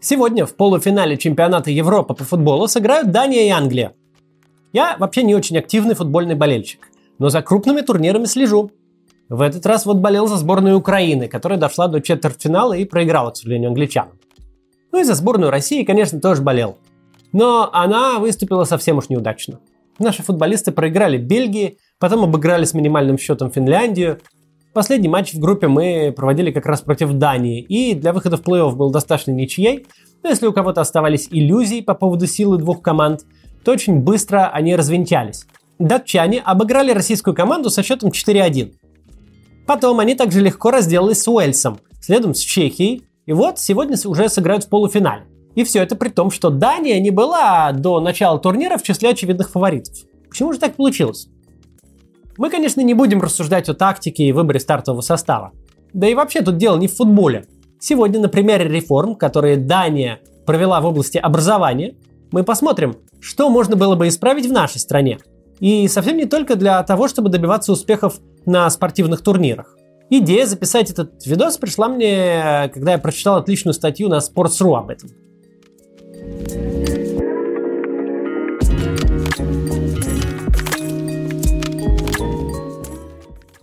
Сегодня в полуфинале чемпионата Европы по футболу сыграют Дания и Англия. Я вообще не очень активный футбольный болельщик, но за крупными турнирами слежу. В этот раз вот болел за сборную Украины, которая дошла до четвертьфинала и проиграла, к сожалению, англичанам. Ну и за сборную России, конечно, тоже болел. Но она выступила совсем уж неудачно. Наши футболисты проиграли Бельгии, потом обыграли с минимальным счетом Финляндию. Последний матч в группе мы проводили как раз против Дании, и для выхода в плей-офф был достаточно ничьей. Но если у кого-то оставались иллюзии по поводу силы двух команд, то очень быстро они развенчались. Датчане обыграли российскую команду со счетом 4-1. Потом они также легко разделались с Уэльсом, следом с Чехией, и вот сегодня уже сыграют в полуфинале. И все это при том, что Дания не была до начала турнира в числе очевидных фаворитов. Почему же так получилось? Мы, конечно, не будем рассуждать о тактике и выборе стартового состава. Да и вообще тут дело не в футболе. Сегодня на примере реформ, которые Дания провела в области образования, мы посмотрим, что можно было бы исправить в нашей стране. И совсем не только для того, чтобы добиваться успехов на спортивных турнирах. Идея записать этот видос пришла мне, когда я прочитал отличную статью на Sports.ru об этом.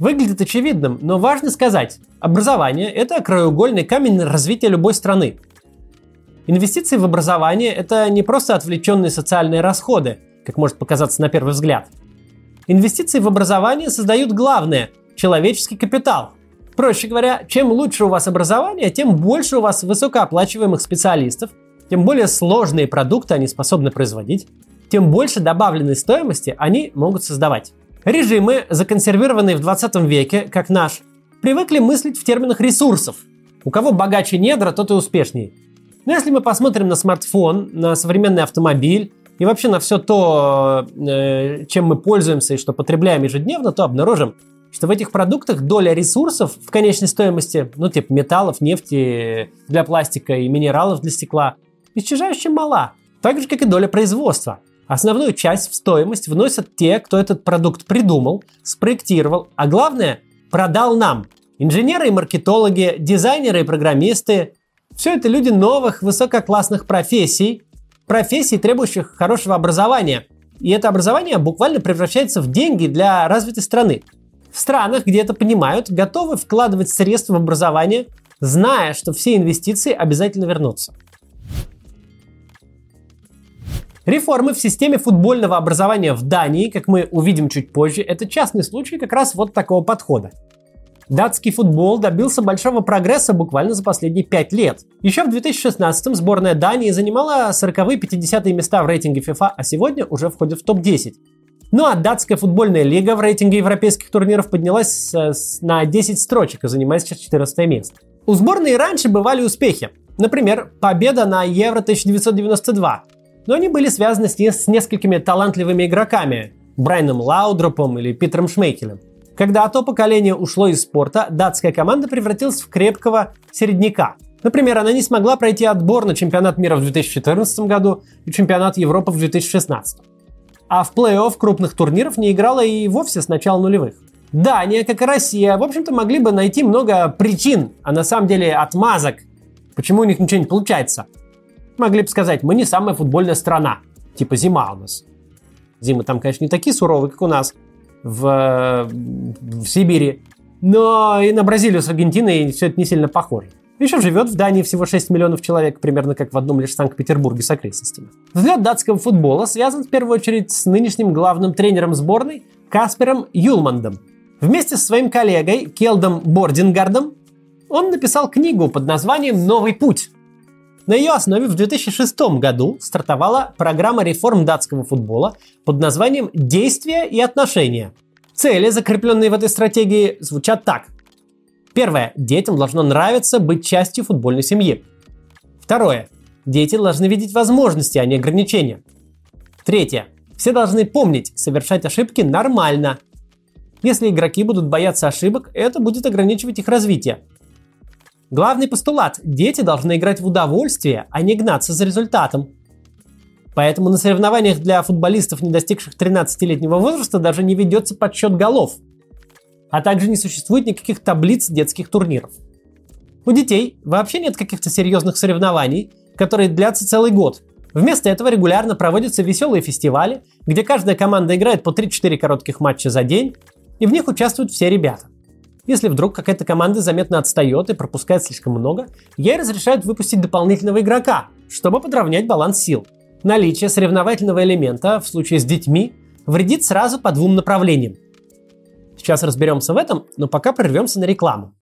Выглядит очевидным, но важно сказать, образование – это краеугольный камень развития любой страны. Инвестиции в образование – это не просто отвлеченные социальные расходы, как может показаться на первый взгляд. Инвестиции в образование создают главное – человеческий капитал. Проще говоря, чем лучше у вас образование, тем больше у вас высокооплачиваемых специалистов, тем более сложные продукты они способны производить, тем больше добавленной стоимости они могут создавать. Режимы, законсервированные в 20 веке, как наш, привыкли мыслить в терминах ресурсов. У кого богаче недра, тот и успешнее. Но если мы посмотрим на смартфон, на современный автомобиль и вообще на все то, э, чем мы пользуемся и что потребляем ежедневно, то обнаружим, что в этих продуктах доля ресурсов в конечной стоимости, ну типа металлов, нефти для пластика и минералов для стекла, исчезающе мала. Так же, как и доля производства. Основную часть в стоимость вносят те, кто этот продукт придумал, спроектировал, а главное, продал нам. Инженеры и маркетологи, дизайнеры и программисты. Все это люди новых высококлассных профессий, профессий, требующих хорошего образования. И это образование буквально превращается в деньги для развитой страны. В странах, где это понимают, готовы вкладывать средства в образование, зная, что все инвестиции обязательно вернутся. Реформы в системе футбольного образования в Дании, как мы увидим чуть позже, это частный случай как раз вот такого подхода. Датский футбол добился большого прогресса буквально за последние 5 лет. Еще в 2016-м сборная Дании занимала 40-е 50-е места в рейтинге FIFA, а сегодня уже входит в топ-10. Ну а датская футбольная лига в рейтинге европейских турниров поднялась на 10 строчек и занимает сейчас 14 место. У сборной раньше бывали успехи. Например, победа на Евро 1992, но они были связаны с, с несколькими талантливыми игроками, Брайаном Лаудропом или Питером Шмейкелем. Когда то поколение ушло из спорта, датская команда превратилась в крепкого середняка. Например, она не смогла пройти отбор на чемпионат мира в 2014 году и чемпионат Европы в 2016. А в плей-офф крупных турниров не играла и вовсе с начала нулевых. Дания, как и Россия, в общем-то, могли бы найти много причин, а на самом деле отмазок, почему у них ничего не получается – Могли бы сказать, мы не самая футбольная страна. Типа зима у нас. Зимы там, конечно, не такие суровые, как у нас в, в Сибири. Но и на Бразилию с Аргентиной все это не сильно похоже. Еще живет в Дании всего 6 миллионов человек, примерно как в одном лишь Санкт-Петербурге с окрестностями. Взгляд датского футбола связан в первую очередь с нынешним главным тренером сборной Каспером Юлмандом. Вместе со своим коллегой Келдом Бордингардом он написал книгу под названием «Новый путь», на ее основе в 2006 году стартовала программа реформ датского футбола под названием «Действия и отношения». Цели, закрепленные в этой стратегии, звучат так. Первое. Детям должно нравиться быть частью футбольной семьи. Второе. Дети должны видеть возможности, а не ограничения. Третье. Все должны помнить, совершать ошибки нормально. Если игроки будут бояться ошибок, это будет ограничивать их развитие. Главный постулат – дети должны играть в удовольствие, а не гнаться за результатом. Поэтому на соревнованиях для футболистов, не достигших 13-летнего возраста, даже не ведется подсчет голов. А также не существует никаких таблиц детских турниров. У детей вообще нет каких-то серьезных соревнований, которые длятся целый год. Вместо этого регулярно проводятся веселые фестивали, где каждая команда играет по 3-4 коротких матча за день, и в них участвуют все ребята. Если вдруг какая-то команда заметно отстает и пропускает слишком много, ей разрешают выпустить дополнительного игрока, чтобы подровнять баланс сил. Наличие соревновательного элемента в случае с детьми вредит сразу по двум направлениям. Сейчас разберемся в этом, но пока прервемся на рекламу.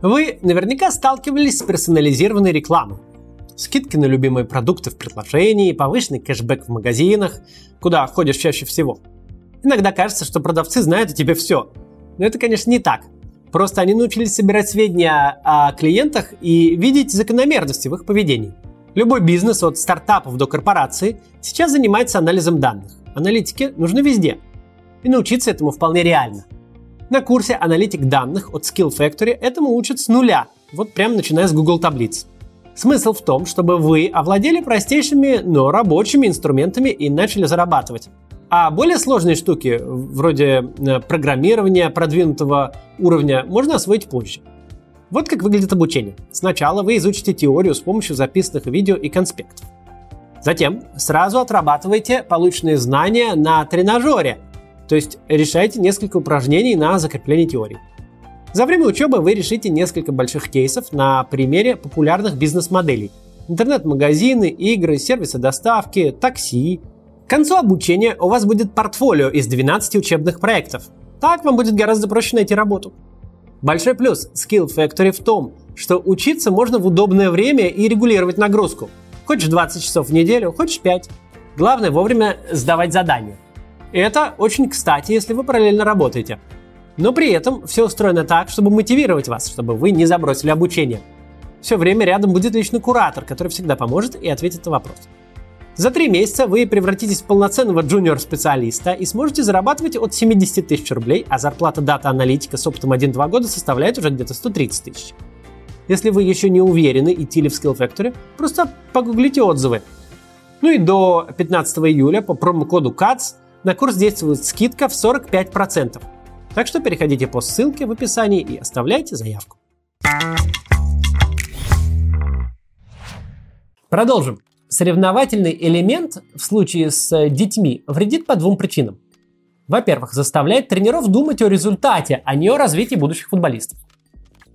Вы наверняка сталкивались с персонализированной рекламой. Скидки на любимые продукты в предложении, повышенный кэшбэк в магазинах, куда ходишь чаще всего. Иногда кажется, что продавцы знают о тебе все. Но это, конечно, не так. Просто они научились собирать сведения о клиентах и видеть закономерности в их поведении. Любой бизнес, от стартапов до корпорации, сейчас занимается анализом данных. Аналитики нужны везде. И научиться этому вполне реально – на курсе «Аналитик данных» от Skill Factory этому учат с нуля, вот прямо начиная с Google таблиц. Смысл в том, чтобы вы овладели простейшими, но рабочими инструментами и начали зарабатывать. А более сложные штуки, вроде э, программирования продвинутого уровня, можно освоить позже. Вот как выглядит обучение. Сначала вы изучите теорию с помощью записанных видео и конспектов. Затем сразу отрабатывайте полученные знания на тренажере – то есть решайте несколько упражнений на закрепление теории. За время учебы вы решите несколько больших кейсов на примере популярных бизнес-моделей. Интернет-магазины, игры, сервисы доставки, такси. К концу обучения у вас будет портфолио из 12 учебных проектов. Так вам будет гораздо проще найти работу. Большой плюс Skill Factory в том, что учиться можно в удобное время и регулировать нагрузку. Хочешь 20 часов в неделю, хочешь 5. Главное вовремя сдавать задания – это очень кстати, если вы параллельно работаете. Но при этом все устроено так, чтобы мотивировать вас, чтобы вы не забросили обучение. Все время рядом будет личный куратор, который всегда поможет и ответит на вопрос. За три месяца вы превратитесь в полноценного джуниор-специалиста и сможете зарабатывать от 70 тысяч рублей, а зарплата дата-аналитика с опытом 1-2 года составляет уже где-то 130 тысяч. Если вы еще не уверены, идти ли в Skill Factory, просто погуглите отзывы. Ну и до 15 июля по промокоду CATS на курс действует скидка в 45%. Так что переходите по ссылке в описании и оставляйте заявку. Продолжим. Соревновательный элемент в случае с детьми вредит по двум причинам. Во-первых, заставляет тренеров думать о результате, а не о развитии будущих футболистов.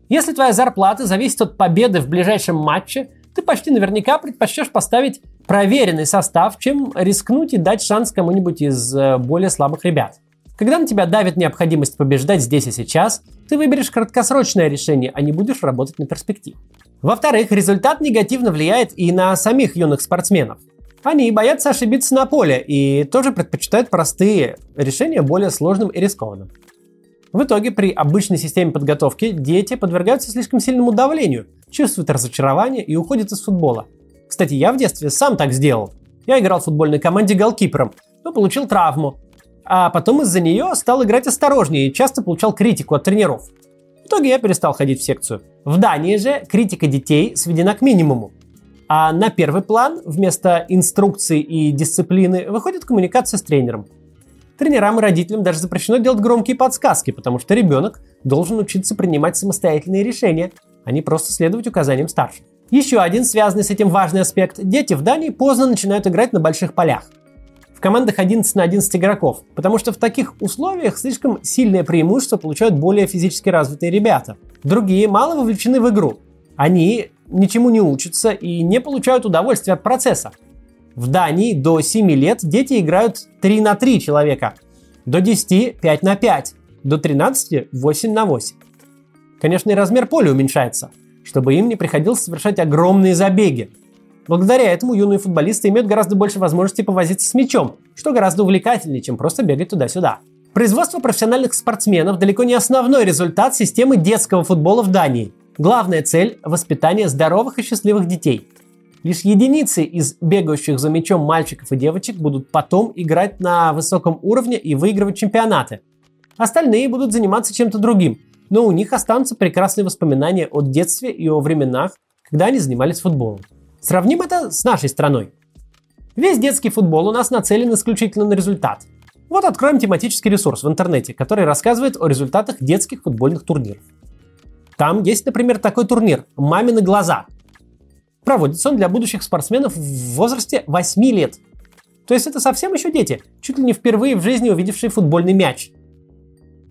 Если твоя зарплата зависит от победы в ближайшем матче, ты почти наверняка предпочтешь поставить проверенный состав, чем рискнуть и дать шанс кому-нибудь из э, более слабых ребят. Когда на тебя давит необходимость побеждать здесь и сейчас, ты выберешь краткосрочное решение, а не будешь работать на перспективу. Во-вторых, результат негативно влияет и на самих юных спортсменов. Они боятся ошибиться на поле и тоже предпочитают простые решения более сложным и рискованным. В итоге при обычной системе подготовки дети подвергаются слишком сильному давлению, чувствуют разочарование и уходят из футбола. Кстати, я в детстве сам так сделал. Я играл в футбольной команде голкипером, но получил травму. А потом из-за нее стал играть осторожнее и часто получал критику от тренеров. В итоге я перестал ходить в секцию. В Дании же критика детей сведена к минимуму. А на первый план вместо инструкции и дисциплины выходит коммуникация с тренером. Тренерам и родителям даже запрещено делать громкие подсказки, потому что ребенок должен учиться принимать самостоятельные решения, а не просто следовать указаниям старших. Еще один связанный с этим важный аспект – дети в Дании поздно начинают играть на больших полях. В командах 11 на 11 игроков, потому что в таких условиях слишком сильное преимущество получают более физически развитые ребята. Другие мало вовлечены в игру. Они ничему не учатся и не получают удовольствия от процесса. В Дании до 7 лет дети играют 3 на 3 человека, до 10 – 5 на 5, до 13 – 8 на 8. Конечно, и размер поля уменьшается, чтобы им не приходилось совершать огромные забеги. Благодаря этому юные футболисты имеют гораздо больше возможностей повозиться с мячом, что гораздо увлекательнее, чем просто бегать туда-сюда. Производство профессиональных спортсменов далеко не основной результат системы детского футбола в Дании. Главная цель – воспитание здоровых и счастливых детей – Лишь единицы из бегающих за мячом мальчиков и девочек будут потом играть на высоком уровне и выигрывать чемпионаты. Остальные будут заниматься чем-то другим, но у них останутся прекрасные воспоминания о детстве и о временах, когда они занимались футболом. Сравним это с нашей страной. Весь детский футбол у нас нацелен исключительно на результат. Вот откроем тематический ресурс в интернете, который рассказывает о результатах детских футбольных турниров. Там есть, например, такой турнир «Мамины глаза». Проводится он для будущих спортсменов в возрасте 8 лет. То есть это совсем еще дети, чуть ли не впервые в жизни увидевшие футбольный мяч.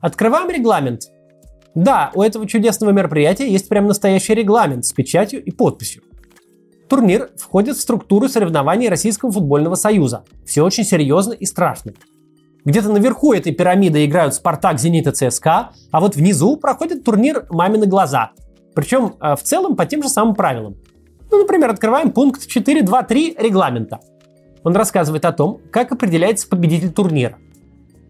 Открываем регламент. Да, у этого чудесного мероприятия есть прям настоящий регламент с печатью и подписью. Турнир входит в структуру соревнований Российского футбольного союза. Все очень серьезно и страшно. Где-то наверху этой пирамиды играют Спартак, Зенит и ЦСКА, а вот внизу проходит турнир «Мамины глаза». Причем э, в целом по тем же самым правилам. Ну, например, открываем пункт 4.2.3 регламента. Он рассказывает о том, как определяется победитель турнира.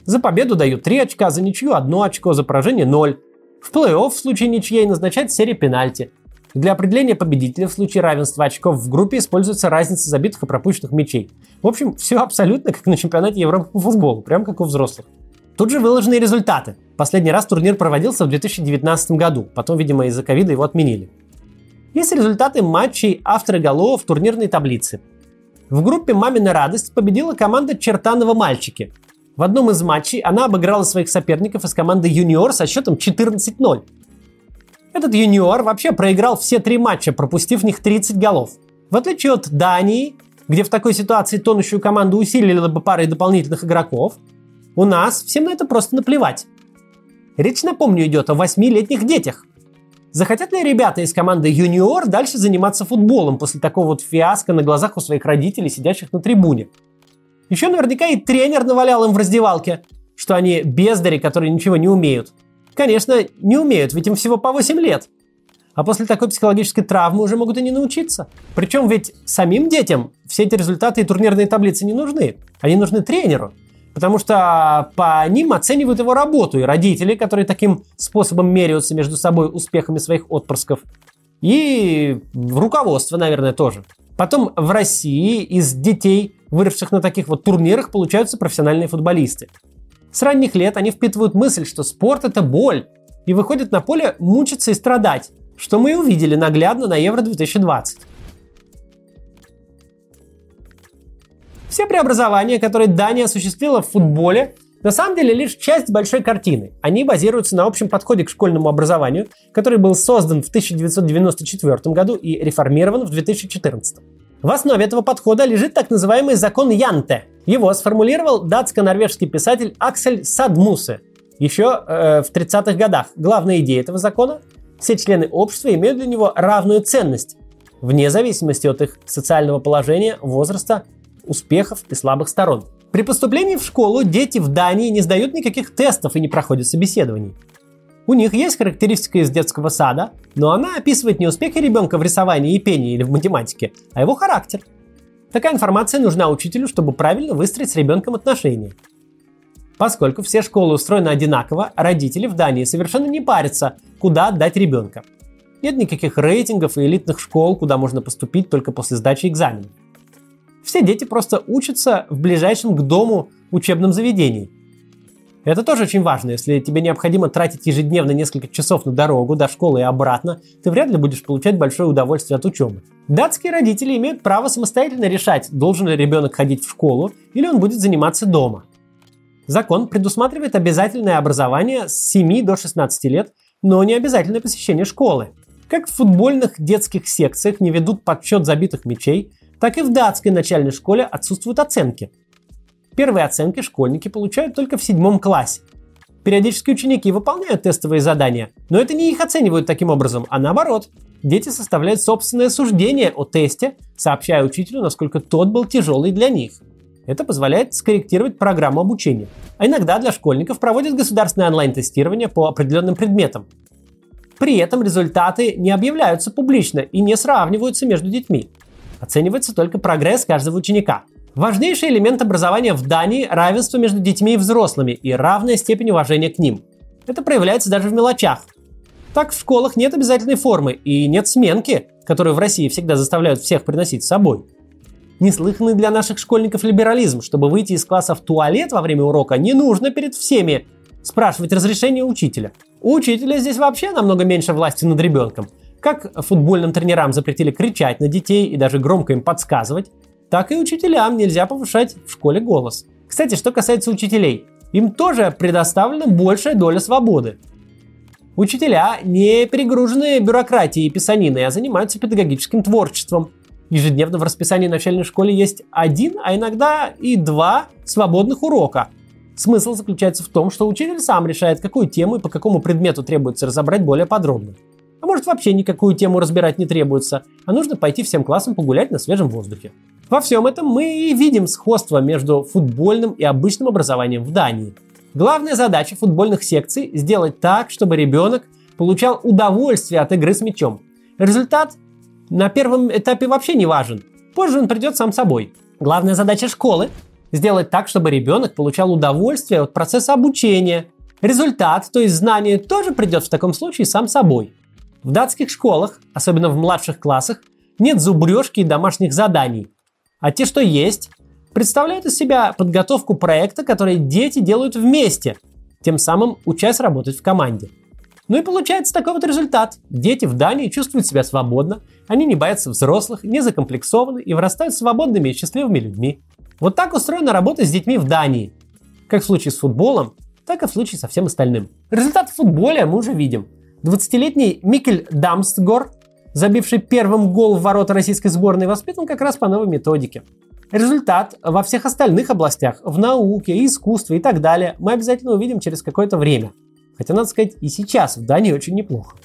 За победу дают 3 очка, за ничью 1 очко, за поражение 0. В плей-офф в случае ничьей назначается серия пенальти. Для определения победителя в случае равенства очков в группе используется разница забитых и пропущенных мячей. В общем, все абсолютно как на чемпионате Европы по футболу, прям как у взрослых. Тут же выложены результаты. Последний раз турнир проводился в 2019 году, потом, видимо, из-за ковида его отменили. Есть результаты матчей автора голов в турнирной таблице. В группе «Мамина радость» победила команда «Чертанова мальчики», в одном из матчей она обыграла своих соперников из команды «Юниор» со счетом 14-0. Этот «Юниор» вообще проиграл все три матча, пропустив в них 30 голов. В отличие от Дании, где в такой ситуации тонущую команду усилили бы парой дополнительных игроков, у нас всем на это просто наплевать. Речь, напомню, идет о 8-летних детях. Захотят ли ребята из команды «Юниор» дальше заниматься футболом после такого вот фиаско на глазах у своих родителей, сидящих на трибуне? Еще наверняка и тренер навалял им в раздевалке, что они бездари, которые ничего не умеют. Конечно, не умеют, ведь им всего по 8 лет. А после такой психологической травмы уже могут и не научиться. Причем ведь самим детям все эти результаты и турнирные таблицы не нужны. Они нужны тренеру. Потому что по ним оценивают его работу и родители, которые таким способом меряются между собой успехами своих отпрысков. И руководство, наверное, тоже. Потом в России из детей выросших на таких вот турнирах, получаются профессиональные футболисты. С ранних лет они впитывают мысль, что спорт это боль, и выходят на поле мучиться и страдать, что мы и увидели наглядно на Евро 2020. Все преобразования, которые Дания осуществила в футболе, на самом деле лишь часть большой картины. Они базируются на общем подходе к школьному образованию, который был создан в 1994 году и реформирован в 2014. В основе этого подхода лежит так называемый закон Янте. Его сформулировал датско-норвежский писатель Аксель Садмусе еще э, в 30-х годах. Главная идея этого закона – все члены общества имеют для него равную ценность, вне зависимости от их социального положения, возраста, успехов и слабых сторон. При поступлении в школу дети в Дании не сдают никаких тестов и не проходят собеседований. У них есть характеристика из детского сада, но она описывает не успехи ребенка в рисовании и пении или в математике, а его характер. Такая информация нужна учителю, чтобы правильно выстроить с ребенком отношения. Поскольку все школы устроены одинаково, родители в Дании совершенно не парятся, куда отдать ребенка. Нет никаких рейтингов и элитных школ, куда можно поступить только после сдачи экзаменов. Все дети просто учатся в ближайшем к дому учебном заведении – это тоже очень важно. Если тебе необходимо тратить ежедневно несколько часов на дорогу до школы и обратно, ты вряд ли будешь получать большое удовольствие от учебы. Датские родители имеют право самостоятельно решать, должен ли ребенок ходить в школу или он будет заниматься дома. Закон предусматривает обязательное образование с 7 до 16 лет, но не обязательное посещение школы. Как в футбольных детских секциях не ведут подсчет забитых мячей, так и в датской начальной школе отсутствуют оценки – Первые оценки школьники получают только в седьмом классе. Периодически ученики выполняют тестовые задания, но это не их оценивают таким образом, а наоборот. Дети составляют собственное суждение о тесте, сообщая учителю, насколько тот был тяжелый для них. Это позволяет скорректировать программу обучения. А иногда для школьников проводят государственное онлайн-тестирование по определенным предметам. При этом результаты не объявляются публично и не сравниваются между детьми. Оценивается только прогресс каждого ученика – Важнейший элемент образования в Дании – равенство между детьми и взрослыми и равная степень уважения к ним. Это проявляется даже в мелочах. Так в школах нет обязательной формы и нет сменки, которую в России всегда заставляют всех приносить с собой. Неслыханный для наших школьников либерализм, чтобы выйти из класса в туалет во время урока, не нужно перед всеми спрашивать разрешение учителя. У учителя здесь вообще намного меньше власти над ребенком. Как футбольным тренерам запретили кричать на детей и даже громко им подсказывать, так и учителям нельзя повышать в школе голос. Кстати, что касается учителей, им тоже предоставлена большая доля свободы. Учителя не перегружены бюрократией и писаниной, а занимаются педагогическим творчеством. Ежедневно в расписании начальной школе есть один, а иногда и два свободных урока. Смысл заключается в том, что учитель сам решает, какую тему и по какому предмету требуется разобрать более подробно. А может вообще никакую тему разбирать не требуется, а нужно пойти всем классом погулять на свежем воздухе. Во всем этом мы и видим сходство между футбольным и обычным образованием в Дании. Главная задача футбольных секций – сделать так, чтобы ребенок получал удовольствие от игры с мячом. Результат на первом этапе вообще не важен. Позже он придет сам собой. Главная задача школы – сделать так, чтобы ребенок получал удовольствие от процесса обучения. Результат, то есть знание, тоже придет в таком случае сам собой. В датских школах, особенно в младших классах, нет зубрежки и домашних заданий. А те, что есть, представляют из себя подготовку проекта, который дети делают вместе, тем самым учась работать в команде. Ну и получается такой вот результат. Дети в Дании чувствуют себя свободно, они не боятся взрослых, не закомплексованы и вырастают свободными и счастливыми людьми. Вот так устроена работа с детьми в Дании. Как в случае с футболом, так и в случае со всем остальным. Результат в футболе мы уже видим. 20-летний Микель Дамстгор, забивший первым гол в ворота российской сборной, воспитан как раз по новой методике. Результат во всех остальных областях, в науке, искусстве и так далее, мы обязательно увидим через какое-то время. Хотя, надо сказать, и сейчас в Дании очень неплохо.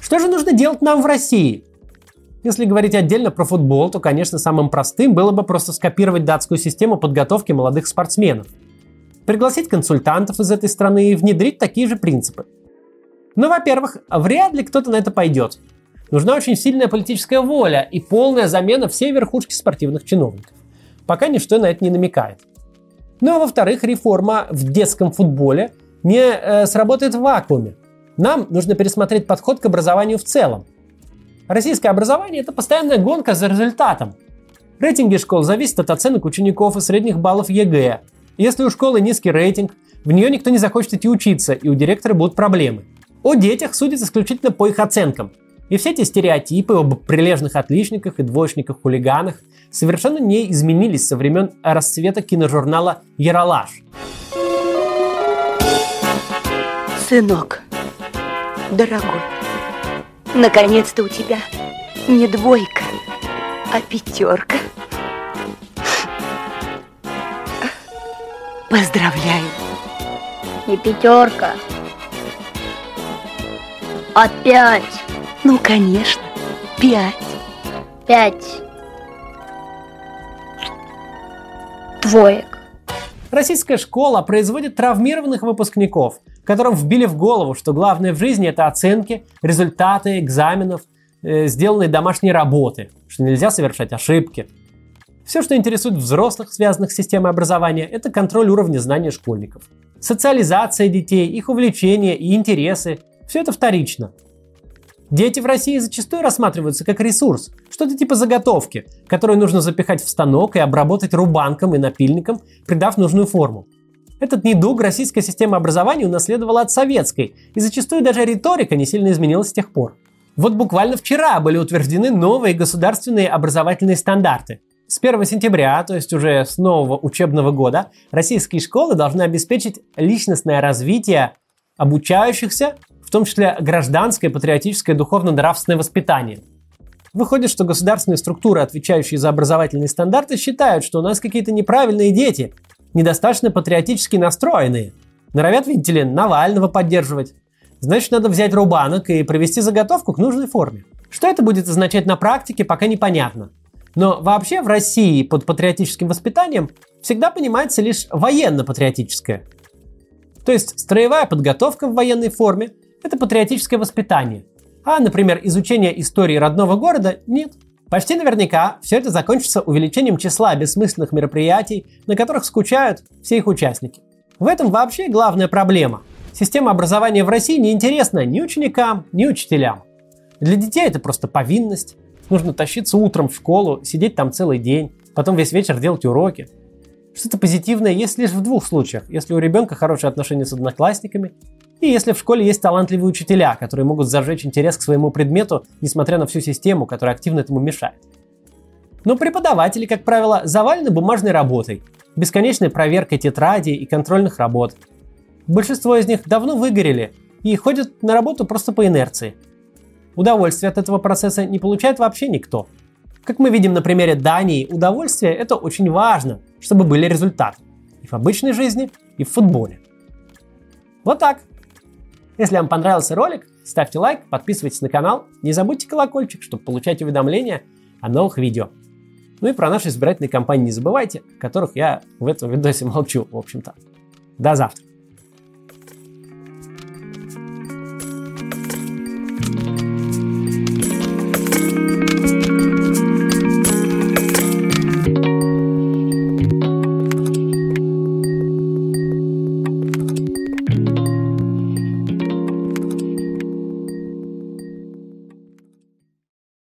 Что же нужно делать нам в России? Если говорить отдельно про футбол, то, конечно, самым простым было бы просто скопировать датскую систему подготовки молодых спортсменов. Пригласить консультантов из этой страны и внедрить такие же принципы. Но, во-первых, вряд ли кто-то на это пойдет. Нужна очень сильная политическая воля и полная замена всей верхушки спортивных чиновников. Пока ничто на это не намекает. Ну а во-вторых, реформа в детском футболе не э, сработает в вакууме. Нам нужно пересмотреть подход к образованию в целом. Российское образование – это постоянная гонка за результатом. Рейтинги школ зависят от оценок учеников и средних баллов ЕГЭ. Если у школы низкий рейтинг, в нее никто не захочет идти учиться, и у директора будут проблемы. О детях судят исключительно по их оценкам – и все эти стереотипы об прилежных отличниках и двоечниках-хулиганах совершенно не изменились со времен расцвета киножурнала «Яралаш». Сынок, дорогой, наконец-то у тебя не двойка, а пятерка. Поздравляю. Не пятерка, а пять. Ну, конечно, пять. Пять. Двоек. Российская школа производит травмированных выпускников, которым вбили в голову, что главное в жизни это оценки, результаты экзаменов, э, сделанные домашние работы, что нельзя совершать ошибки. Все, что интересует взрослых, связанных с системой образования, это контроль уровня знаний школьников. Социализация детей, их увлечения и интересы – все это вторично. Дети в России зачастую рассматриваются как ресурс, что-то типа заготовки, которую нужно запихать в станок и обработать рубанком и напильником, придав нужную форму. Этот недуг российская система образования унаследовала от советской, и зачастую даже риторика не сильно изменилась с тех пор. Вот буквально вчера были утверждены новые государственные образовательные стандарты. С 1 сентября, то есть уже с нового учебного года, российские школы должны обеспечить личностное развитие обучающихся том числе гражданское, патриотическое, духовно-нравственное воспитание. Выходит, что государственные структуры, отвечающие за образовательные стандарты, считают, что у нас какие-то неправильные дети, недостаточно патриотически настроенные. Норовят, видите ли, Навального поддерживать. Значит, надо взять рубанок и провести заготовку к нужной форме. Что это будет означать на практике, пока непонятно. Но вообще в России под патриотическим воспитанием всегда понимается лишь военно-патриотическое. То есть строевая подготовка в военной форме это патриотическое воспитание. А, например, изучение истории родного города – нет. Почти наверняка все это закончится увеличением числа бессмысленных мероприятий, на которых скучают все их участники. В этом вообще главная проблема. Система образования в России не интересна ни ученикам, ни учителям. Для детей это просто повинность. Нужно тащиться утром в школу, сидеть там целый день, потом весь вечер делать уроки. Что-то позитивное есть лишь в двух случаях. Если у ребенка хорошие отношения с одноклассниками, и если в школе есть талантливые учителя, которые могут зажечь интерес к своему предмету, несмотря на всю систему, которая активно этому мешает. Но преподаватели, как правило, завалены бумажной работой, бесконечной проверкой тетрадей и контрольных работ. Большинство из них давно выгорели и ходят на работу просто по инерции. Удовольствие от этого процесса не получает вообще никто. Как мы видим на примере Дании, удовольствие – это очень важно, чтобы были результаты. И в обычной жизни, и в футболе. Вот так. Если вам понравился ролик, ставьте лайк, подписывайтесь на канал, не забудьте колокольчик, чтобы получать уведомления о новых видео. Ну и про наши избирательные кампании не забывайте, о которых я в этом видосе молчу, в общем-то. До завтра.